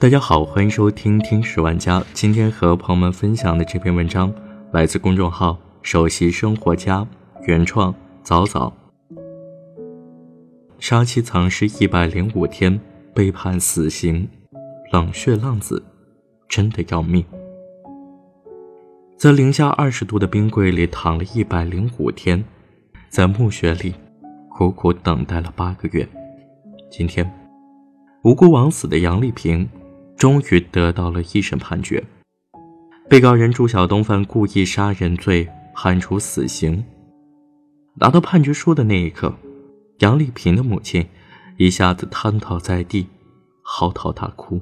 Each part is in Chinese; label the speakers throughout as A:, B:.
A: 大家好，欢迎收听《听十万家》。今天和朋友们分享的这篇文章来自公众号“首席生活家”，原创早早。杀妻藏尸一百零五天，被判死刑，冷血浪子真的要命。在零下二十度的冰柜里躺了一百零五天，在墓穴里苦苦等待了八个月，今天无辜枉死的杨丽萍。终于得到了一审判决，被告人朱晓东犯故意杀人罪，判处死刑。拿到判决书的那一刻，杨丽萍的母亲一下子瘫倒在地，嚎啕大哭，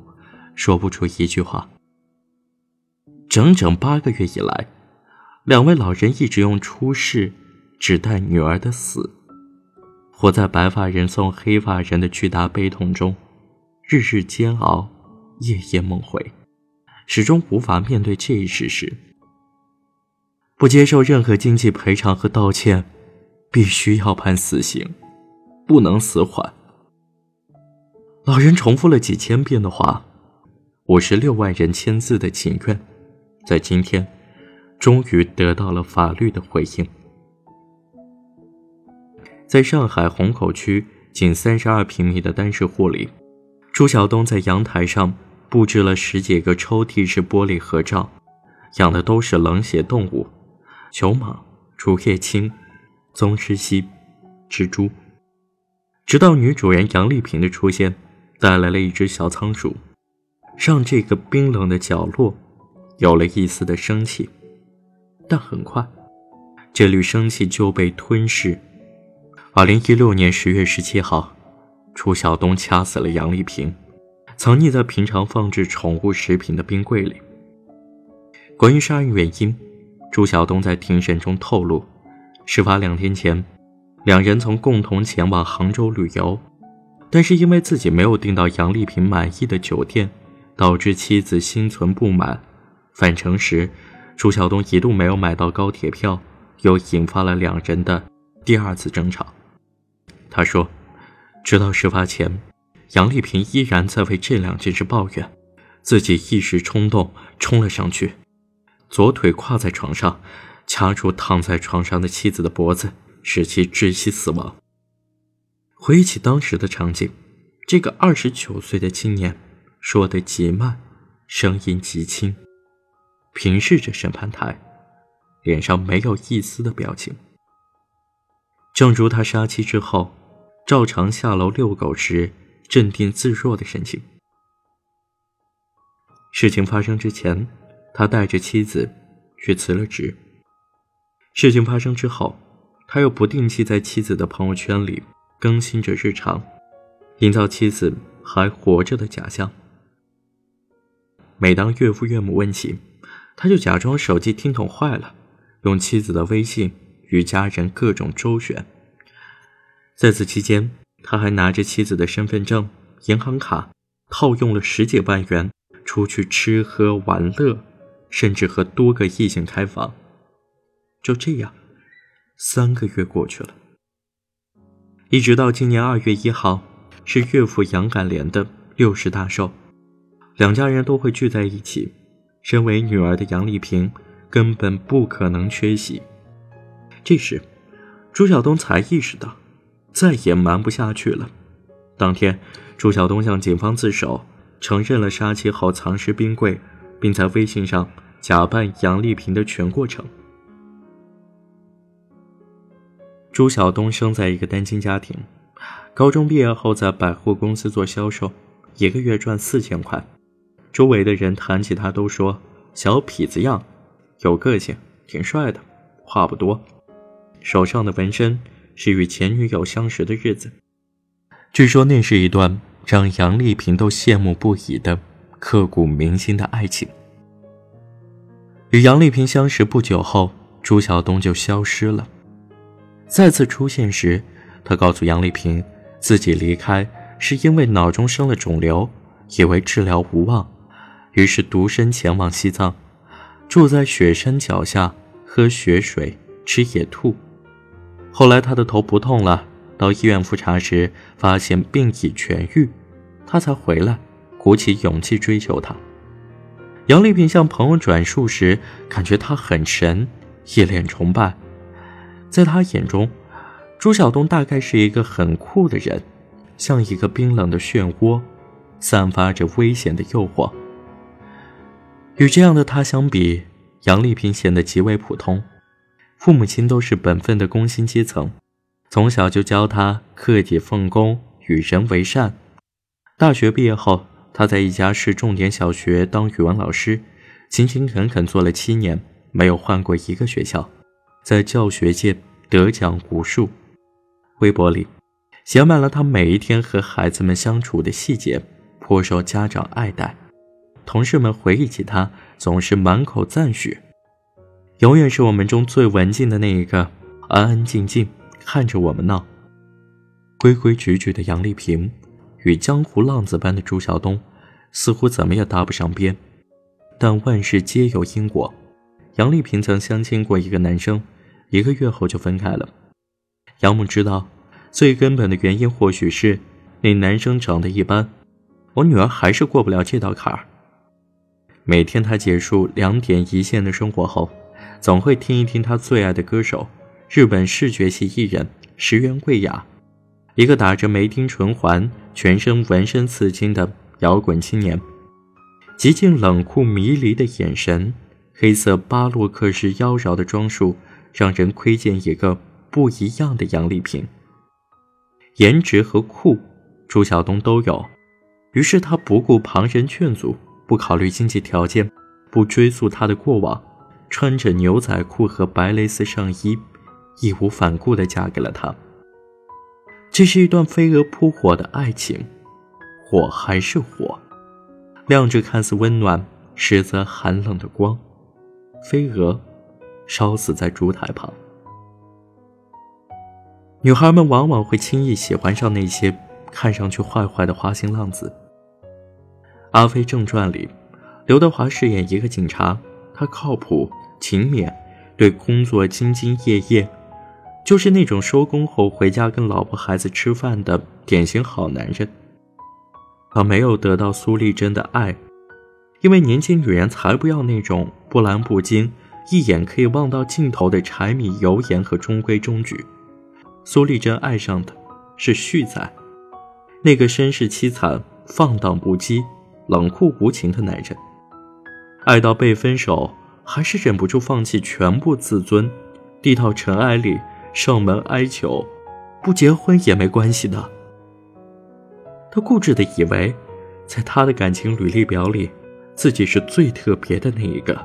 A: 说不出一句话。整整八个月以来，两位老人一直用出世指代女儿的死，活在白发人送黑发人的巨大悲痛中，日日煎熬。夜夜梦回，始终无法面对这一事实。不接受任何经济赔偿和道歉，必须要判死刑，不能死缓。老人重复了几千遍的话，五十六万人签字的请愿，在今天，终于得到了法律的回应。在上海虹口区仅三十二平米的单身户里，朱晓东在阳台上。布置了十几个抽屉式玻璃合照，养的都是冷血动物：球蟒、竹叶青、宗师蜥、蜘蛛。直到女主人杨丽萍的出现，带来了一只小仓鼠，让这个冰冷的角落有了一丝的生气。但很快，这缕生气就被吞噬。二零一六年十月十七号，楚晓东掐死了杨丽萍。藏匿在平常放置宠物食品的冰柜里。关于杀人原因，朱晓东在庭审中透露，事发两天前，两人曾共同前往杭州旅游，但是因为自己没有订到杨丽萍满意的酒店，导致妻子心存不满。返程时，朱晓东一度没有买到高铁票，又引发了两人的第二次争吵。他说，直到事发前。杨丽萍依然在为这两件事抱怨，自己一时冲动冲了上去，左腿跨在床上，掐住躺在床上的妻子的脖子，使其窒息死亡。回忆起当时的场景，这个二十九岁的青年说的极慢，声音极轻，平视着审判台，脸上没有一丝的表情，正如他杀妻之后照常下楼遛狗时。镇定自若的神情。事情发生之前，他带着妻子去辞了职。事情发生之后，他又不定期在妻子的朋友圈里更新着日常，营造妻子还活着的假象。每当岳父岳母问起，他就假装手机听筒坏了，用妻子的微信与家人各种周旋。在此期间，他还拿着妻子的身份证、银行卡，套用了十几万元出去吃喝玩乐，甚至和多个异性开房。就这样，三个月过去了，一直到今年二月一号，是岳父杨敢莲的六十大寿，两家人都会聚在一起。身为女儿的杨丽萍根本不可能缺席。这时，朱晓东才意识到。再也瞒不下去了。当天，朱晓东向警方自首，承认了杀妻后藏尸冰柜，并在微信上假扮杨丽萍的全过程。朱晓东生在一个单亲家庭，高中毕业后在百货公司做销售，一个月赚四千块。周围的人谈起他都说小痞子样，有个性，挺帅的，话不多，手上的纹身。是与前女友相识的日子，据说那是一段让杨丽萍都羡慕不已的刻骨铭心的爱情。与杨丽萍相识不久后，朱晓东就消失了。再次出现时，他告诉杨丽萍，自己离开是因为脑中生了肿瘤，以为治疗无望，于是独身前往西藏，住在雪山脚下，喝雪水，吃野兔。后来他的头不痛了，到医院复查时发现病已痊愈，他才回来，鼓起勇气追求她。杨丽萍向朋友转述时，感觉他很神，一脸崇拜。在她眼中，朱晓东大概是一个很酷的人，像一个冰冷的漩涡，散发着危险的诱惑。与这样的他相比，杨丽萍显得极为普通。父母亲都是本分的工薪阶层，从小就教他克己奉公、与人为善。大学毕业后，他在一家市重点小学当语文老师，勤勤恳恳做了七年，没有换过一个学校，在教学界得奖无数。微博里写满了他每一天和孩子们相处的细节，颇受家长爱戴。同事们回忆起他，总是满口赞许。永远是我们中最文静的那一个，安安静静看着我们闹。规规矩矩的杨丽萍，与江湖浪子般的朱晓东。似乎怎么也搭不上边，但万事皆有因果。杨丽萍曾相亲过一个男生，一个月后就分开了。杨母知道，最根本的原因或许是那男生长得一般。我女儿还是过不了这道坎儿。每天她结束两点一线的生活后，总会听一听他最爱的歌手——日本视觉系艺人石原贵雅，一个打着梅丁唇环、全身纹身刺青的。摇滚青年，极尽冷酷迷离的眼神，黑色巴洛克式妖娆的装束，让人窥见一个不一样的杨丽萍。颜值和酷，朱晓东都有，于是他不顾旁人劝阻，不考虑经济条件，不追溯他的过往，穿着牛仔裤和白蕾丝上衣，义无反顾地嫁给了他。这是一段飞蛾扑火的爱情。火还是火，亮着看似温暖，实则寒冷的光。飞蛾烧死在烛台旁。女孩们往往会轻易喜欢上那些看上去坏坏的花心浪子。《阿飞正传》里，刘德华饰演一个警察，他靠谱、勤勉，对工作兢兢业业，就是那种收工后回家跟老婆孩子吃饭的典型好男人。他没有得到苏丽珍的爱，因为年轻女人才不要那种波澜不惊、一眼可以望到尽头的柴米油盐和中规中矩。苏丽珍爱上的是旭仔，那个身世凄惨、放荡不羁、冷酷无情的男人。爱到被分手，还是忍不住放弃全部自尊，低到尘埃里上门哀求，不结婚也没关系的。他固执的以为，在他的感情履历表里，自己是最特别的那一个。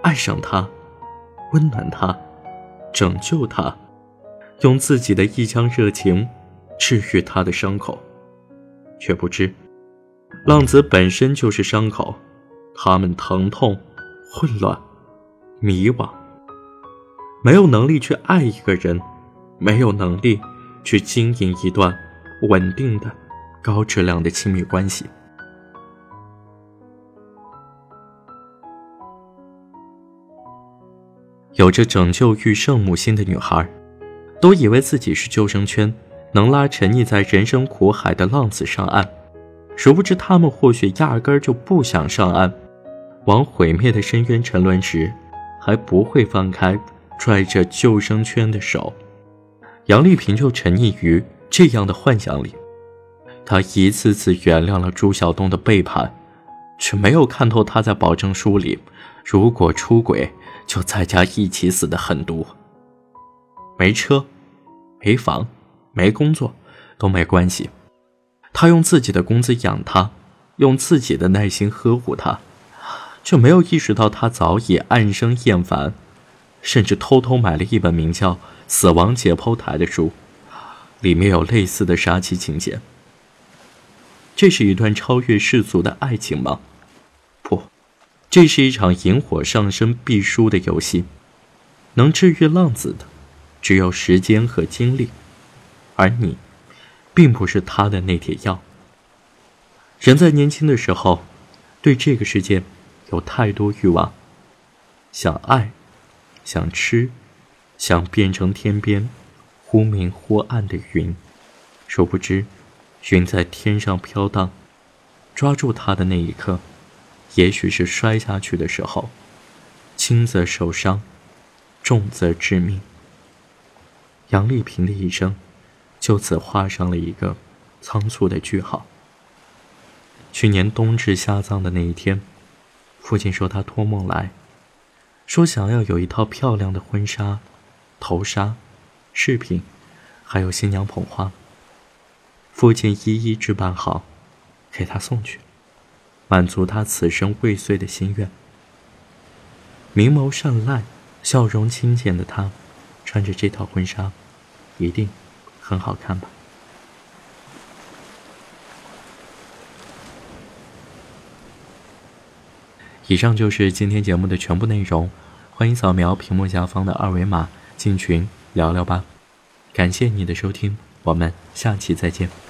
A: 爱上他，温暖他，拯救他，用自己的一腔热情治愈他的伤口，却不知，浪子本身就是伤口，他们疼痛、混乱、迷惘，没有能力去爱一个人，没有能力去经营一段稳定的。高质量的亲密关系。有着拯救欲圣母心的女孩，都以为自己是救生圈，能拉沉溺在人生苦海的浪子上岸。殊不知，他们或许压根儿就不想上岸，往毁灭的深渊沉沦时，还不会放开拽着救生圈的手。杨丽萍就沉溺于这样的幻想里。她一次次原谅了朱晓东的背叛，却没有看透他在保证书里，如果出轨就在家一起死的狠毒。没车，没房，没工作都没关系，他用自己的工资养他，用自己的耐心呵护他，却没有意识到他早已暗生厌烦，甚至偷偷买了一本名叫《死亡解剖台》的书，里面有类似的杀妻情节。这是一段超越世俗的爱情吗？不，这是一场引火上身必输的游戏。能治愈浪子的，只有时间和精力，而你，并不是他的那帖药。人在年轻的时候，对这个世界有太多欲望，想爱，想吃，想变成天边忽明忽暗的云，殊不知。云在天上飘荡，抓住他的那一刻，也许是摔下去的时候，轻则受伤，重则致命。杨丽萍的一生，就此画上了一个仓促的句号。去年冬至下葬的那一天，父亲说他托梦来，说想要有一套漂亮的婚纱、头纱、饰品，还有新娘捧花。父亲一一置办好，给他送去，满足他此生未遂的心愿。明眸善睐、笑容清浅的他，穿着这套婚纱，一定很好看吧。以上就是今天节目的全部内容，欢迎扫描屏幕下方的二维码进群聊聊吧。感谢你的收听，我们下期再见。